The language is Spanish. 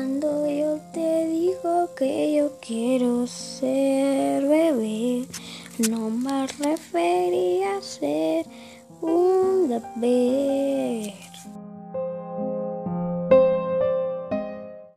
Cuando yo te digo que yo quiero ser bebé, no me refería a ser un bebé.